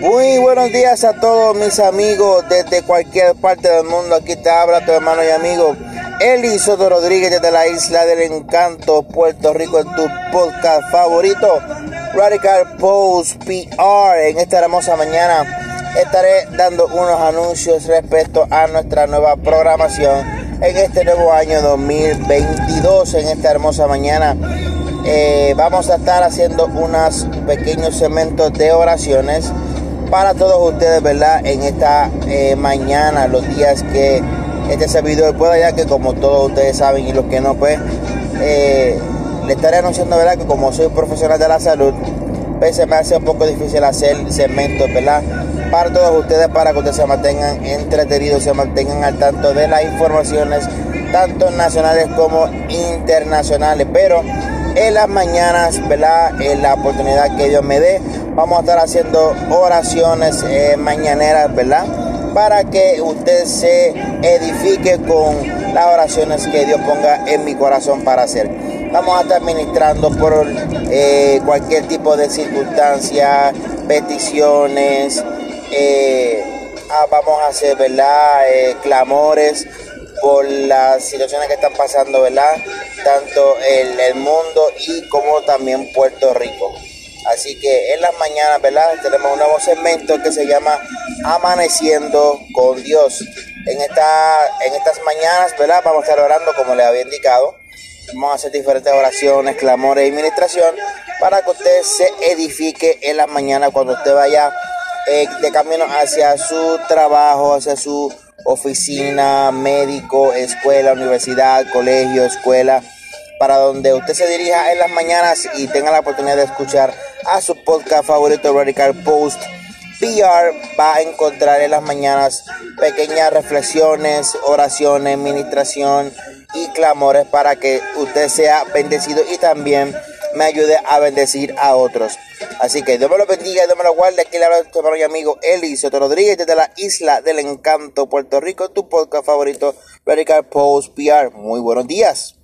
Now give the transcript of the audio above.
Muy buenos días a todos mis amigos desde cualquier parte del mundo. Aquí te habla tu hermano y amigo Eli Soto Rodríguez desde la isla del encanto, Puerto Rico, en tu podcast favorito, Radical Post PR. En esta hermosa mañana estaré dando unos anuncios respecto a nuestra nueva programación en este nuevo año 2022. En esta hermosa mañana eh, vamos a estar haciendo unos pequeños segmentos de oraciones para todos ustedes, ¿verdad? En esta eh, mañana, los días que este servidor pueda, ya que como todos ustedes saben y los que no, pues eh, le estaré anunciando, ¿verdad? Que como soy profesional de la salud, pues se me hace un poco difícil hacer segmentos, ¿verdad? Para todos ustedes, para que ustedes se mantengan entretenidos, se mantengan al tanto de las informaciones, tanto nacionales como internacionales. Pero en las mañanas, ¿verdad? En la oportunidad que Dios me dé, vamos a estar haciendo oraciones eh, mañaneras, ¿verdad? Para que usted se edifique con las oraciones que Dios ponga en mi corazón para hacer. Vamos a estar ministrando por eh, cualquier tipo de circunstancia, peticiones, eh, ah, vamos a hacer, ¿verdad? clamores por las situaciones que están pasando, ¿verdad? Tanto en el mundo y como también Puerto Rico. Así que en las mañanas, ¿verdad? Tenemos un nuevo segmento que se llama Amaneciendo con Dios. En, esta, en estas mañanas, ¿verdad? Vamos a estar orando como les había indicado. Vamos a hacer diferentes oraciones, clamores y administración para que usted se edifique en las mañanas cuando usted vaya eh, de camino hacia su trabajo, hacia su oficina, médico, escuela, universidad, colegio, escuela, para donde usted se dirija en las mañanas y tenga la oportunidad de escuchar a su podcast favorito Radical Post PR va a encontrar en las mañanas pequeñas reflexiones, oraciones, administración y clamores para que usted sea bendecido y también me ayude a bendecir a otros. Así que Dios me lo bendiga Dios me lo guarde. Aquí le habla tu hermano y amigo Eli Soto Rodríguez desde la isla del encanto, Puerto Rico, tu podcast favorito, Radical Post PR. Muy buenos días.